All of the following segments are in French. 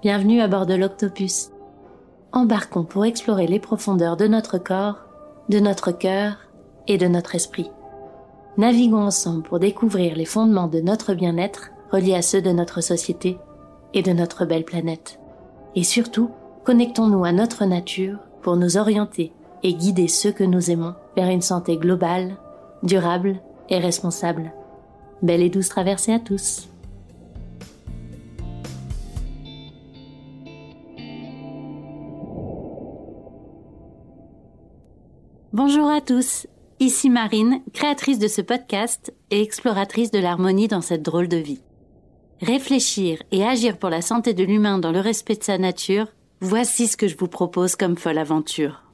Bienvenue à bord de l'Octopus. Embarquons pour explorer les profondeurs de notre corps, de notre cœur et de notre esprit. Naviguons ensemble pour découvrir les fondements de notre bien-être reliés à ceux de notre société et de notre belle planète. Et surtout, connectons-nous à notre nature pour nous orienter et guider ceux que nous aimons vers une santé globale, durable et responsable. Belle et douce traversée à tous. Bonjour à tous, ici Marine, créatrice de ce podcast et exploratrice de l'harmonie dans cette drôle de vie. Réfléchir et agir pour la santé de l'humain dans le respect de sa nature, voici ce que je vous propose comme folle aventure.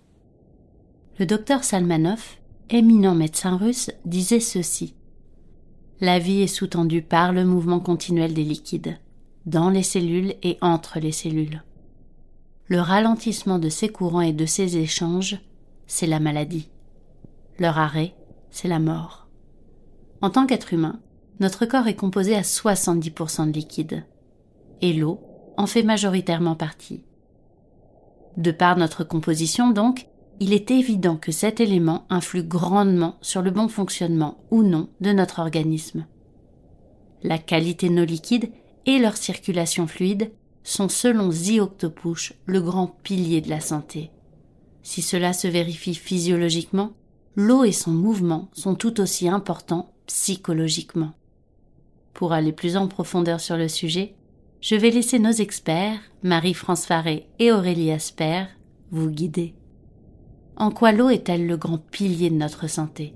Le docteur Salmanov, éminent médecin russe, disait ceci. La vie est sous-tendue par le mouvement continuel des liquides, dans les cellules et entre les cellules. Le ralentissement de ces courants et de ces échanges, c'est la maladie. Leur arrêt, c'est la mort. En tant qu'être humain, notre corps est composé à 70% de liquide, et l'eau en fait majoritairement partie. De par notre composition donc, il est évident que cet élément influe grandement sur le bon fonctionnement ou non de notre organisme. La qualité de nos liquides et leur circulation fluide sont selon Zioctopouche le grand pilier de la santé. Si cela se vérifie physiologiquement, l'eau et son mouvement sont tout aussi importants psychologiquement. Pour aller plus en profondeur sur le sujet, je vais laisser nos experts, Marie-France Faré et Aurélie Asper, vous guider. En quoi l'eau est-elle le grand pilier de notre santé?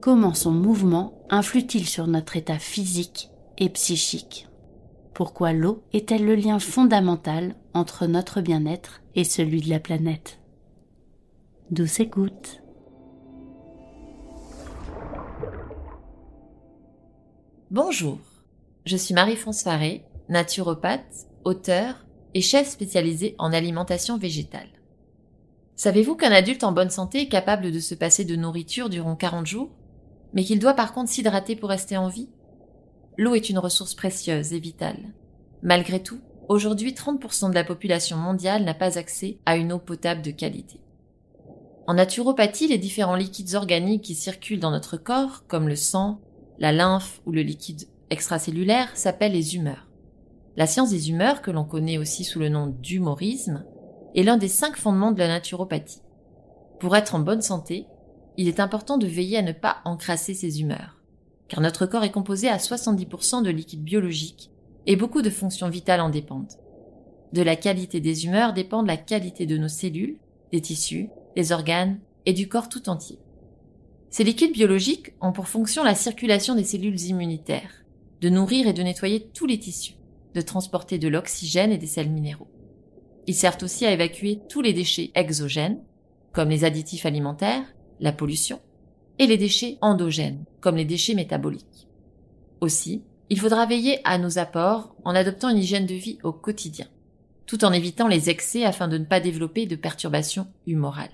Comment son mouvement influe-t-il sur notre état physique et psychique? Pourquoi l'eau est-elle le lien fondamental entre notre bien-être et celui de la planète? Douce écoute Bonjour, je suis Marie-France Faré, naturopathe, auteur et chef spécialisé en alimentation végétale. Savez-vous qu'un adulte en bonne santé est capable de se passer de nourriture durant 40 jours, mais qu'il doit par contre s'hydrater pour rester en vie? L'eau est une ressource précieuse et vitale. Malgré tout, aujourd'hui 30% de la population mondiale n'a pas accès à une eau potable de qualité. En naturopathie, les différents liquides organiques qui circulent dans notre corps, comme le sang, la lymphe ou le liquide extracellulaire, s'appellent les humeurs. La science des humeurs, que l'on connaît aussi sous le nom d'humorisme, est l'un des cinq fondements de la naturopathie. Pour être en bonne santé, il est important de veiller à ne pas encrasser ses humeurs, car notre corps est composé à 70% de liquide biologique et beaucoup de fonctions vitales en dépendent. De la qualité des humeurs dépend la qualité de nos cellules, des tissus, des organes et du corps tout entier. Ces liquides biologiques ont pour fonction la circulation des cellules immunitaires, de nourrir et de nettoyer tous les tissus, de transporter de l'oxygène et des sels minéraux. Ils servent aussi à évacuer tous les déchets exogènes, comme les additifs alimentaires, la pollution, et les déchets endogènes, comme les déchets métaboliques. Aussi, il faudra veiller à nos apports en adoptant une hygiène de vie au quotidien, tout en évitant les excès afin de ne pas développer de perturbations humorales.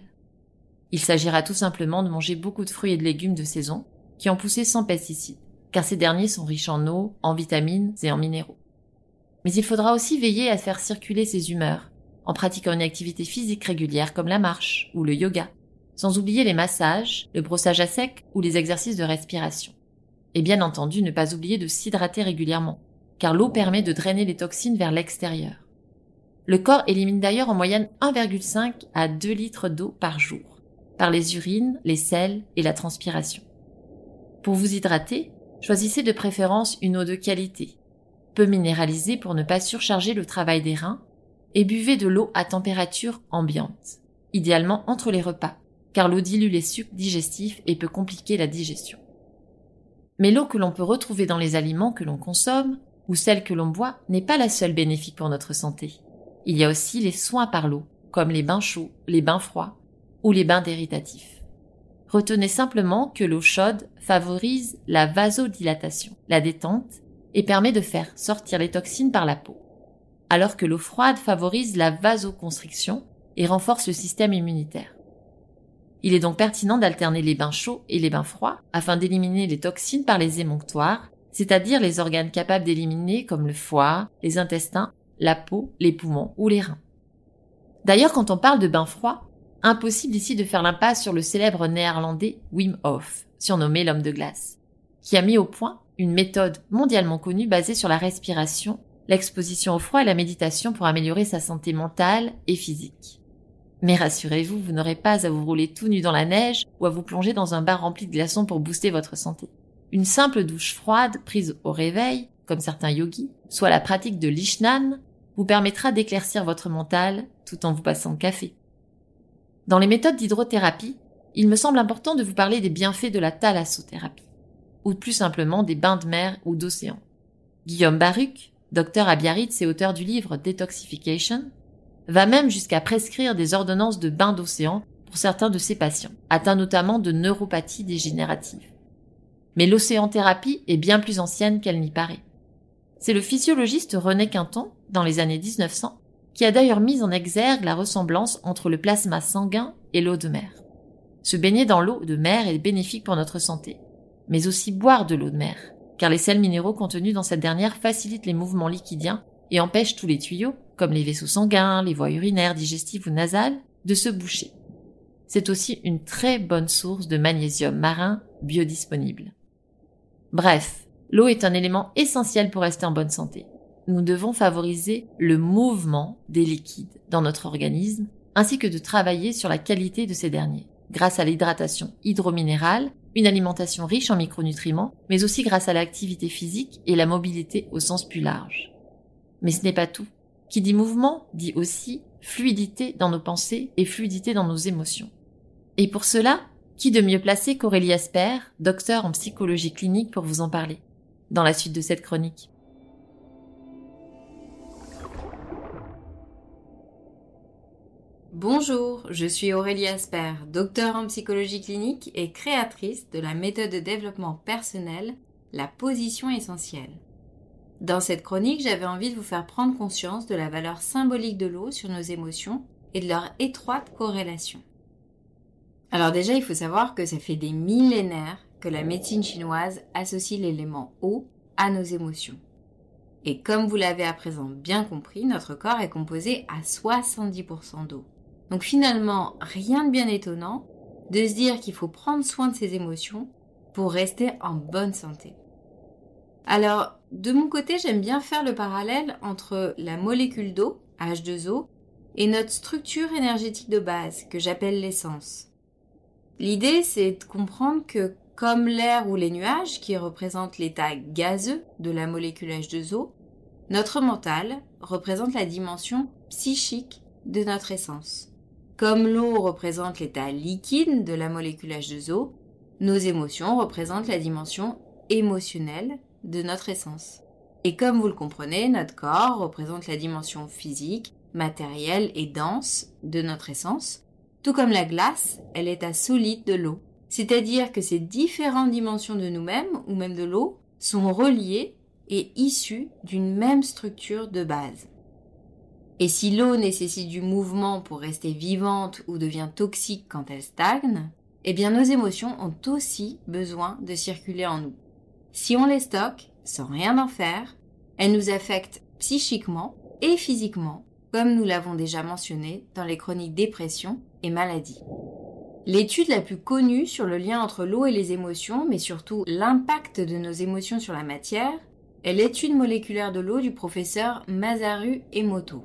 Il s'agira tout simplement de manger beaucoup de fruits et de légumes de saison qui ont poussé sans pesticides, car ces derniers sont riches en eau, en vitamines et en minéraux. Mais il faudra aussi veiller à faire circuler ses humeurs, en pratiquant une activité physique régulière comme la marche ou le yoga, sans oublier les massages, le brossage à sec ou les exercices de respiration. Et bien entendu, ne pas oublier de s'hydrater régulièrement, car l'eau permet de drainer les toxines vers l'extérieur. Le corps élimine d'ailleurs en moyenne 1,5 à 2 litres d'eau par jour par les urines, les sels et la transpiration. Pour vous hydrater, choisissez de préférence une eau de qualité, peu minéralisée pour ne pas surcharger le travail des reins, et buvez de l'eau à température ambiante, idéalement entre les repas, car l'eau dilue les sucs digestifs et peut compliquer la digestion. Mais l'eau que l'on peut retrouver dans les aliments que l'on consomme, ou celle que l'on boit, n'est pas la seule bénéfique pour notre santé. Il y a aussi les soins par l'eau, comme les bains chauds, les bains froids, ou les bains déritatifs. Retenez simplement que l'eau chaude favorise la vasodilatation, la détente, et permet de faire sortir les toxines par la peau, alors que l'eau froide favorise la vasoconstriction et renforce le système immunitaire. Il est donc pertinent d'alterner les bains chauds et les bains froids afin d'éliminer les toxines par les émonctoires, c'est-à-dire les organes capables d'éliminer comme le foie, les intestins, la peau, les poumons ou les reins. D'ailleurs, quand on parle de bain froid, impossible ici de faire l'impasse sur le célèbre néerlandais Wim Hof, surnommé l'homme de glace, qui a mis au point une méthode mondialement connue basée sur la respiration, l'exposition au froid et la méditation pour améliorer sa santé mentale et physique. Mais rassurez-vous, vous, n'aurez pas à vous rouler tout nu dans la neige ou à vous plonger dans un bain rempli de glaçons pour booster votre santé. Une simple douche froide prise au réveil, comme certains yogis, soit la pratique de l'ishnan, vous permettra d'éclaircir votre mental tout en vous passant café. Dans les méthodes d'hydrothérapie, il me semble important de vous parler des bienfaits de la thalassothérapie, ou plus simplement des bains de mer ou d'océan. Guillaume Baruch, docteur à Biarritz et auteur du livre Detoxification, va même jusqu'à prescrire des ordonnances de bains d'océan pour certains de ses patients, atteints notamment de neuropathie dégénérative. Mais l'océanthérapie est bien plus ancienne qu'elle n'y paraît. C'est le physiologiste René Quinton, dans les années 1900, qui a d'ailleurs mis en exergue la ressemblance entre le plasma sanguin et l'eau de mer. Se baigner dans l'eau de mer est bénéfique pour notre santé, mais aussi boire de l'eau de mer, car les sels minéraux contenus dans cette dernière facilitent les mouvements liquidiens et empêchent tous les tuyaux, comme les vaisseaux sanguins, les voies urinaires, digestives ou nasales, de se boucher. C'est aussi une très bonne source de magnésium marin biodisponible. Bref, l'eau est un élément essentiel pour rester en bonne santé. Nous devons favoriser le mouvement des liquides dans notre organisme, ainsi que de travailler sur la qualité de ces derniers, grâce à l'hydratation hydrominérale, une alimentation riche en micronutriments, mais aussi grâce à l'activité physique et la mobilité au sens plus large. Mais ce n'est pas tout. Qui dit mouvement dit aussi fluidité dans nos pensées et fluidité dans nos émotions. Et pour cela, qui de mieux placé qu'Aurélie Asper, docteur en psychologie clinique, pour vous en parler? Dans la suite de cette chronique. Bonjour, je suis Aurélie Asper, docteur en psychologie clinique et créatrice de la méthode de développement personnel, la position essentielle. Dans cette chronique, j'avais envie de vous faire prendre conscience de la valeur symbolique de l'eau sur nos émotions et de leur étroite corrélation. Alors déjà, il faut savoir que ça fait des millénaires que la médecine chinoise associe l'élément eau à nos émotions. Et comme vous l'avez à présent bien compris, notre corps est composé à 70% d'eau. Donc finalement, rien de bien étonnant de se dire qu'il faut prendre soin de ses émotions pour rester en bonne santé. Alors, de mon côté, j'aime bien faire le parallèle entre la molécule d'eau, H2O, et notre structure énergétique de base, que j'appelle l'essence. L'idée, c'est de comprendre que comme l'air ou les nuages, qui représentent l'état gazeux de la molécule H2O, notre mental représente la dimension psychique de notre essence. Comme l'eau représente l'état liquide de la molécule H2O, nos émotions représentent la dimension émotionnelle de notre essence. Et comme vous le comprenez, notre corps représente la dimension physique, matérielle et dense de notre essence, tout comme la glace, elle est à solide de l'eau. C'est-à-dire que ces différentes dimensions de nous-mêmes, ou même de l'eau, sont reliées et issues d'une même structure de base. Et si l'eau nécessite du mouvement pour rester vivante ou devient toxique quand elle stagne, eh bien nos émotions ont aussi besoin de circuler en nous. Si on les stocke sans rien en faire, elles nous affectent psychiquement et physiquement, comme nous l'avons déjà mentionné dans les chroniques dépression et maladie. L'étude la plus connue sur le lien entre l'eau et les émotions, mais surtout l'impact de nos émotions sur la matière, est l'étude moléculaire de l'eau du professeur Masaru Emoto.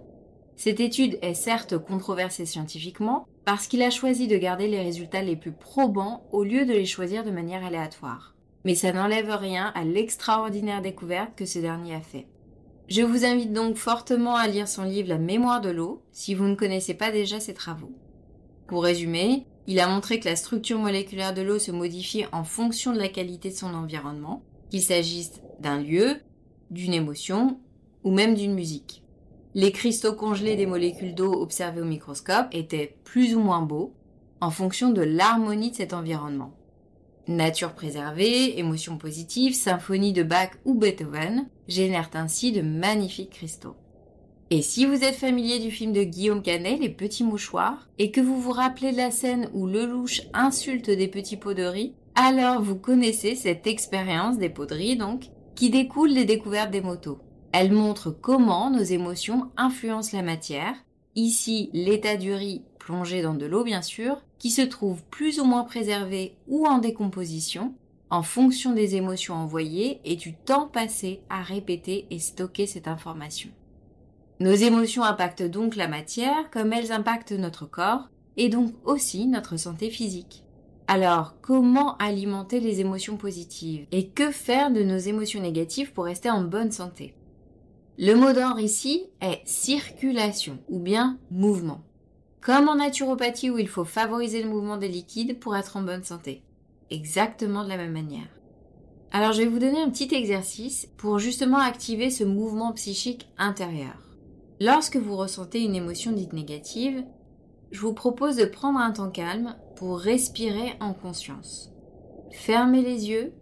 Cette étude est certes controversée scientifiquement parce qu'il a choisi de garder les résultats les plus probants au lieu de les choisir de manière aléatoire mais ça n'enlève rien à l'extraordinaire découverte que ce dernier a fait. Je vous invite donc fortement à lire son livre La mémoire de l'eau si vous ne connaissez pas déjà ses travaux. Pour résumer, il a montré que la structure moléculaire de l'eau se modifie en fonction de la qualité de son environnement, qu'il s'agisse d'un lieu, d'une émotion ou même d'une musique. Les cristaux congelés des molécules d'eau observés au microscope étaient plus ou moins beaux en fonction de l'harmonie de cet environnement. Nature préservée, émotions positives, symphonie de Bach ou Beethoven génèrent ainsi de magnifiques cristaux. Et si vous êtes familier du film de Guillaume Canet, Les Petits Mouchoirs, et que vous vous rappelez de la scène où Lelouch insulte des petits pots de riz, alors vous connaissez cette expérience des pots de riz donc, qui découle des découvertes des motos. Elle montre comment nos émotions influencent la matière, ici l'état du riz plongé dans de l'eau bien sûr, qui se trouve plus ou moins préservé ou en décomposition, en fonction des émotions envoyées et du temps passé à répéter et stocker cette information. Nos émotions impactent donc la matière comme elles impactent notre corps et donc aussi notre santé physique. Alors, comment alimenter les émotions positives et que faire de nos émotions négatives pour rester en bonne santé? Le mot d'ordre ici est circulation ou bien mouvement. Comme en naturopathie où il faut favoriser le mouvement des liquides pour être en bonne santé. Exactement de la même manière. Alors je vais vous donner un petit exercice pour justement activer ce mouvement psychique intérieur. Lorsque vous ressentez une émotion dite négative, je vous propose de prendre un temps calme pour respirer en conscience. Fermez les yeux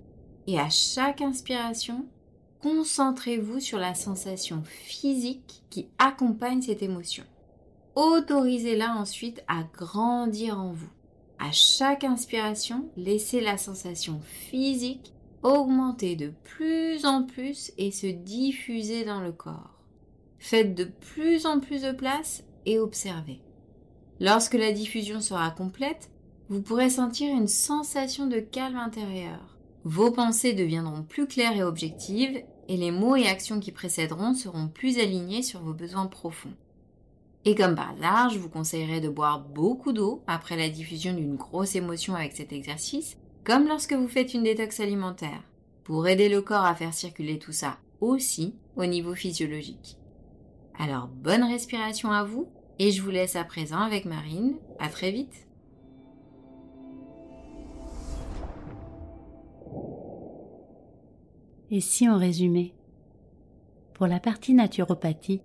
et à chaque inspiration, concentrez-vous sur la sensation physique qui accompagne cette émotion. Autorisez-la ensuite à grandir en vous. À chaque inspiration, laissez la sensation physique augmenter de plus en plus et se diffuser dans le corps. Faites de plus en plus de place et observez. Lorsque la diffusion sera complète, vous pourrez sentir une sensation de calme intérieur. Vos pensées deviendront plus claires et objectives et les mots et actions qui précéderont seront plus alignés sur vos besoins profonds. Et comme par hasard, je vous conseillerais de boire beaucoup d'eau après la diffusion d'une grosse émotion avec cet exercice, comme lorsque vous faites une détox alimentaire, pour aider le corps à faire circuler tout ça aussi au niveau physiologique. Alors bonne respiration à vous et je vous laisse à présent avec Marine. À très vite. Et si on résumait Pour la partie naturopathie,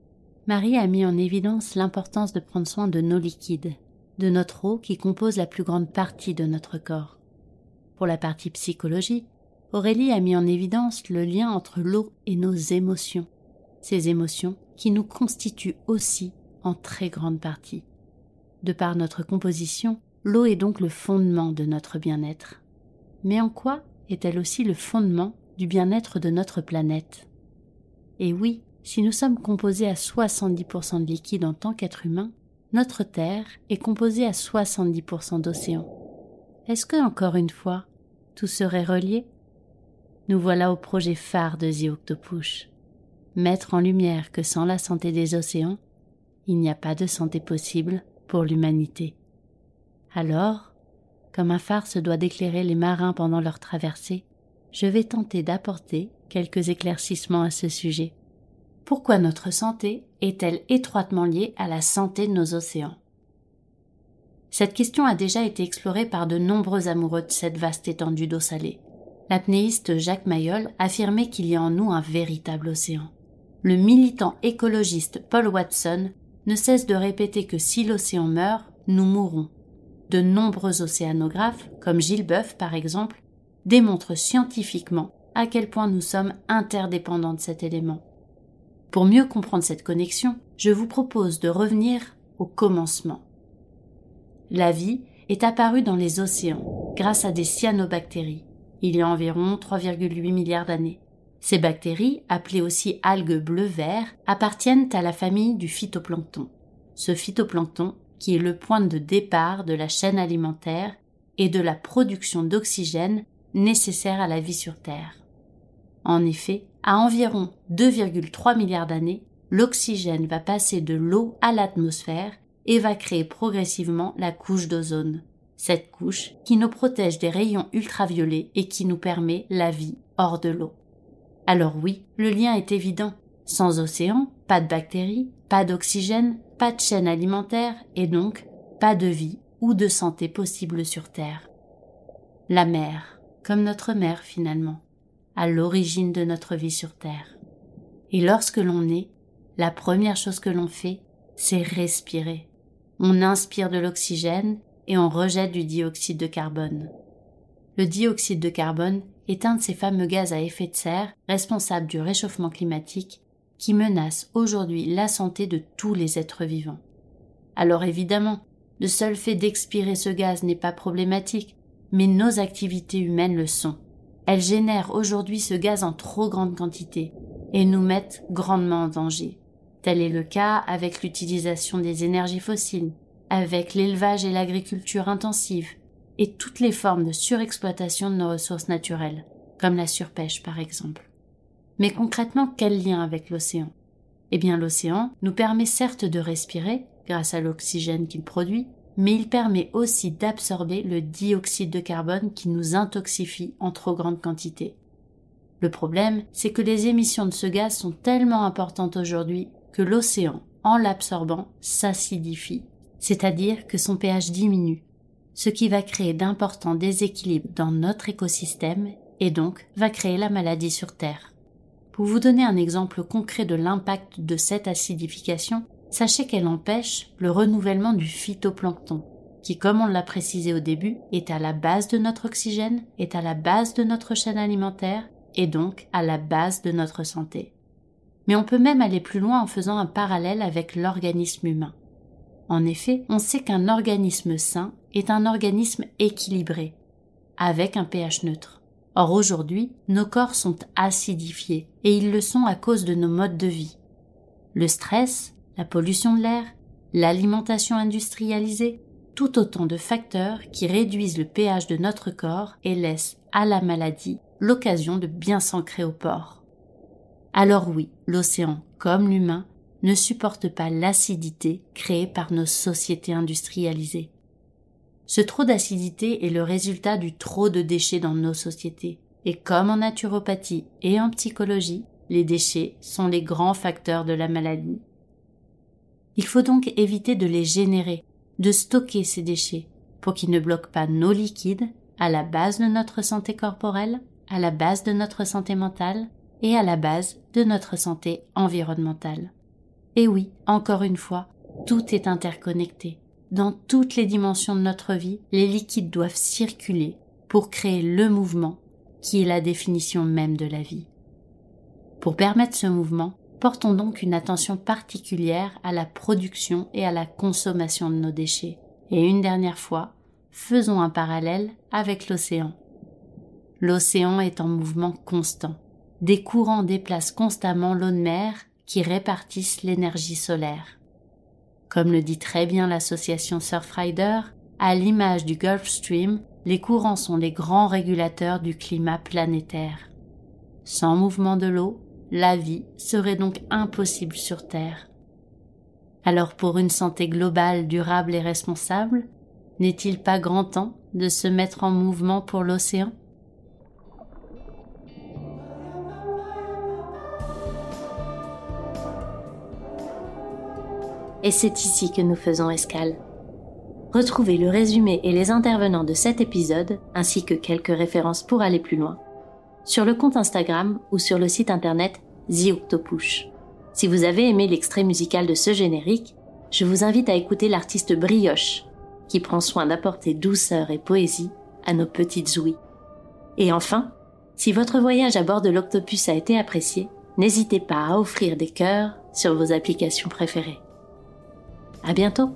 Marie a mis en évidence l'importance de prendre soin de nos liquides, de notre eau qui compose la plus grande partie de notre corps. Pour la partie psychologie, Aurélie a mis en évidence le lien entre l'eau et nos émotions, ces émotions qui nous constituent aussi en très grande partie. De par notre composition, l'eau est donc le fondement de notre bien-être. Mais en quoi est-elle aussi le fondement du bien-être de notre planète Et oui, si nous sommes composés à 70% de liquide en tant qu'être humain, notre Terre est composée à 70% d'océan. Est-ce que, encore une fois, tout serait relié? Nous voilà au projet phare de The Octopush. Mettre en lumière que sans la santé des océans, il n'y a pas de santé possible pour l'humanité. Alors, comme un phare se doit d'éclairer les marins pendant leur traversée, je vais tenter d'apporter quelques éclaircissements à ce sujet. Pourquoi notre santé est-elle étroitement liée à la santé de nos océans? Cette question a déjà été explorée par de nombreux amoureux de cette vaste étendue d'eau salée. L'apnéiste Jacques Mayol affirmait qu'il y a en nous un véritable océan. Le militant écologiste Paul Watson ne cesse de répéter que si l'océan meurt, nous mourrons. De nombreux océanographes, comme Gilles Boeuf par exemple, démontrent scientifiquement à quel point nous sommes interdépendants de cet élément. Pour mieux comprendre cette connexion, je vous propose de revenir au commencement. La vie est apparue dans les océans grâce à des cyanobactéries, il y a environ 3,8 milliards d'années. Ces bactéries, appelées aussi algues bleu-vert, appartiennent à la famille du phytoplancton. Ce phytoplancton, qui est le point de départ de la chaîne alimentaire et de la production d'oxygène nécessaire à la vie sur Terre. En effet, à environ 2,3 milliards d'années, l'oxygène va passer de l'eau à l'atmosphère et va créer progressivement la couche d'ozone. Cette couche qui nous protège des rayons ultraviolets et qui nous permet la vie hors de l'eau. Alors oui, le lien est évident. Sans océan, pas de bactéries, pas d'oxygène, pas de chaîne alimentaire et donc pas de vie ou de santé possible sur Terre. La mer, comme notre mère finalement, à l'origine de notre vie sur Terre. Et lorsque l'on est, la première chose que l'on fait, c'est respirer. On inspire de l'oxygène et on rejette du dioxyde de carbone. Le dioxyde de carbone est un de ces fameux gaz à effet de serre responsables du réchauffement climatique qui menace aujourd'hui la santé de tous les êtres vivants. Alors évidemment, le seul fait d'expirer ce gaz n'est pas problématique, mais nos activités humaines le sont. Elles génèrent aujourd'hui ce gaz en trop grande quantité, et nous mettent grandement en danger. Tel est le cas avec l'utilisation des énergies fossiles, avec l'élevage et l'agriculture intensive, et toutes les formes de surexploitation de nos ressources naturelles, comme la surpêche par exemple. Mais concrètement, quel lien avec l'océan? Eh bien l'océan nous permet certes de respirer, grâce à l'oxygène qu'il produit, mais il permet aussi d'absorber le dioxyde de carbone qui nous intoxifie en trop grande quantité. Le problème, c'est que les émissions de ce gaz sont tellement importantes aujourd'hui que l'océan, en l'absorbant, s'acidifie, c'est-à-dire que son pH diminue, ce qui va créer d'importants déséquilibres dans notre écosystème et donc va créer la maladie sur Terre. Pour vous donner un exemple concret de l'impact de cette acidification, sachez qu'elle empêche le renouvellement du phytoplancton, qui, comme on l'a précisé au début, est à la base de notre oxygène, est à la base de notre chaîne alimentaire et donc à la base de notre santé. Mais on peut même aller plus loin en faisant un parallèle avec l'organisme humain. En effet, on sait qu'un organisme sain est un organisme équilibré, avec un pH neutre. Or aujourd'hui, nos corps sont acidifiés, et ils le sont à cause de nos modes de vie. Le stress, la pollution de l'air, l'alimentation industrialisée, tout autant de facteurs qui réduisent le pH de notre corps et laissent à la maladie l'occasion de bien s'ancrer au port. Alors oui, l'océan, comme l'humain, ne supporte pas l'acidité créée par nos sociétés industrialisées. Ce trop d'acidité est le résultat du trop de déchets dans nos sociétés. Et comme en naturopathie et en psychologie, les déchets sont les grands facteurs de la maladie. Il faut donc éviter de les générer, de stocker ces déchets, pour qu'ils ne bloquent pas nos liquides à la base de notre santé corporelle, à la base de notre santé mentale et à la base de notre santé environnementale. Et oui, encore une fois, tout est interconnecté. Dans toutes les dimensions de notre vie, les liquides doivent circuler pour créer le mouvement qui est la définition même de la vie. Pour permettre ce mouvement, Portons donc une attention particulière à la production et à la consommation de nos déchets. Et une dernière fois, faisons un parallèle avec l'océan. L'océan est en mouvement constant. Des courants déplacent constamment l'eau de mer qui répartissent l'énergie solaire. Comme le dit très bien l'association Surfrider, à l'image du Gulf Stream, les courants sont les grands régulateurs du climat planétaire. Sans mouvement de l'eau, la vie serait donc impossible sur Terre. Alors pour une santé globale, durable et responsable, n'est-il pas grand temps de se mettre en mouvement pour l'océan? Et c'est ici que nous faisons escale. Retrouvez le résumé et les intervenants de cet épisode, ainsi que quelques références pour aller plus loin, sur le compte Instagram ou sur le site internet The. Si vous avez aimé l'extrait musical de ce générique, je vous invite à écouter l'artiste Brioche, qui prend soin d'apporter douceur et poésie à nos petites ouïes. Et enfin, si votre voyage à bord de l'Octopus a été apprécié, n'hésitez pas à offrir des cœurs sur vos applications préférées. À bientôt!